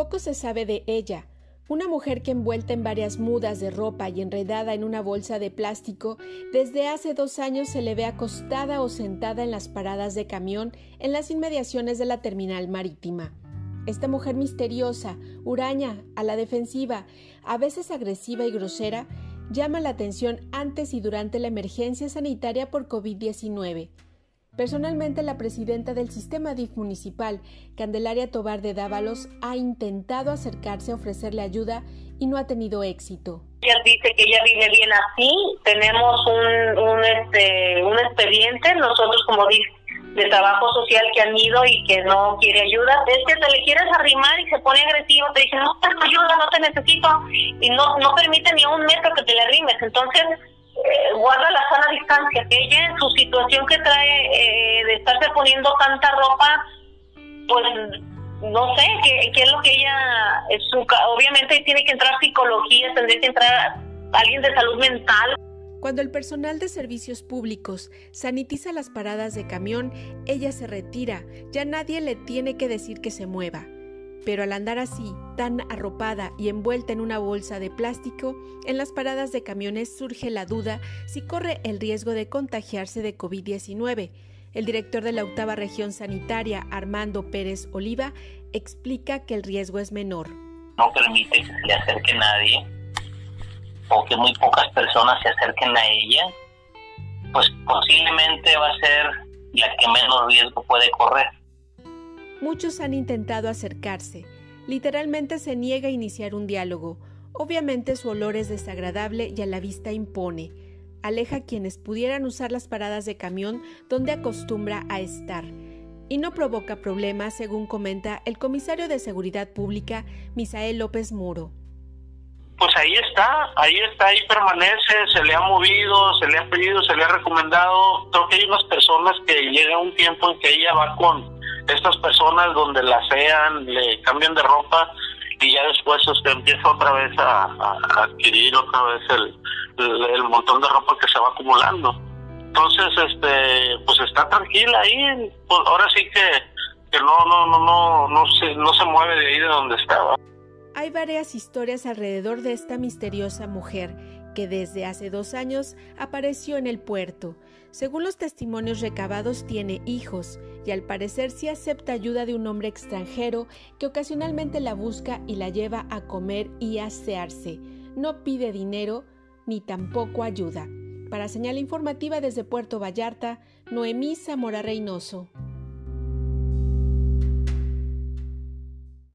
poco se sabe de ella. Una mujer que envuelta en varias mudas de ropa y enredada en una bolsa de plástico, desde hace dos años se le ve acostada o sentada en las paradas de camión en las inmediaciones de la terminal marítima. Esta mujer misteriosa, huraña, a la defensiva, a veces agresiva y grosera, llama la atención antes y durante la emergencia sanitaria por COVID-19. Personalmente, la presidenta del sistema DIF municipal, Candelaria Tobar de Dávalos, ha intentado acercarse a ofrecerle ayuda y no ha tenido éxito. Ella dice que ella vive bien así, tenemos un, un, este, un expediente, nosotros como DIF de trabajo social que han ido y que no quiere ayuda, es que te le quieres arrimar y se pone agresivo, te dice, no te ayuda, no te necesito, y no, no permite ni un metro que te le arrimes, entonces guarda la sana distancia, que ella en su situación que trae eh, de estarse poniendo tanta ropa, pues no sé qué, qué es lo que ella, su, obviamente tiene que entrar psicología, tendría que entrar alguien de salud mental. Cuando el personal de servicios públicos sanitiza las paradas de camión, ella se retira, ya nadie le tiene que decir que se mueva. Pero al andar así, tan arropada y envuelta en una bolsa de plástico, en las paradas de camiones surge la duda si corre el riesgo de contagiarse de COVID-19. El director de la octava región sanitaria, Armando Pérez Oliva, explica que el riesgo es menor. No permite que se le acerque nadie o que muy pocas personas se acerquen a ella, pues posiblemente va a ser la que menos riesgo puede correr. Muchos han intentado acercarse. Literalmente se niega a iniciar un diálogo. Obviamente su olor es desagradable y a la vista impone. Aleja quienes pudieran usar las paradas de camión donde acostumbra a estar. Y no provoca problemas, según comenta el comisario de Seguridad Pública, Misael López Muro. Pues ahí está, ahí está, ahí permanece, se le ha movido, se le ha pedido, se le ha recomendado. Creo que hay unas personas que llega un tiempo en que ella va con estas personas donde la sean, le cambian de ropa y ya después usted empieza otra vez a, adquirir otra vez el, el, montón de ropa que se va acumulando. Entonces, este, pues está tranquila ahí, pues ahora sí que, que no, no, no, no, no se, no se mueve de ahí de donde estaba. Hay varias historias alrededor de esta misteriosa mujer que desde hace dos años apareció en el puerto. Según los testimonios recabados, tiene hijos y al parecer sí acepta ayuda de un hombre extranjero que ocasionalmente la busca y la lleva a comer y asearse. No pide dinero ni tampoco ayuda. Para señal informativa desde Puerto Vallarta, Noemí Zamora Reynoso.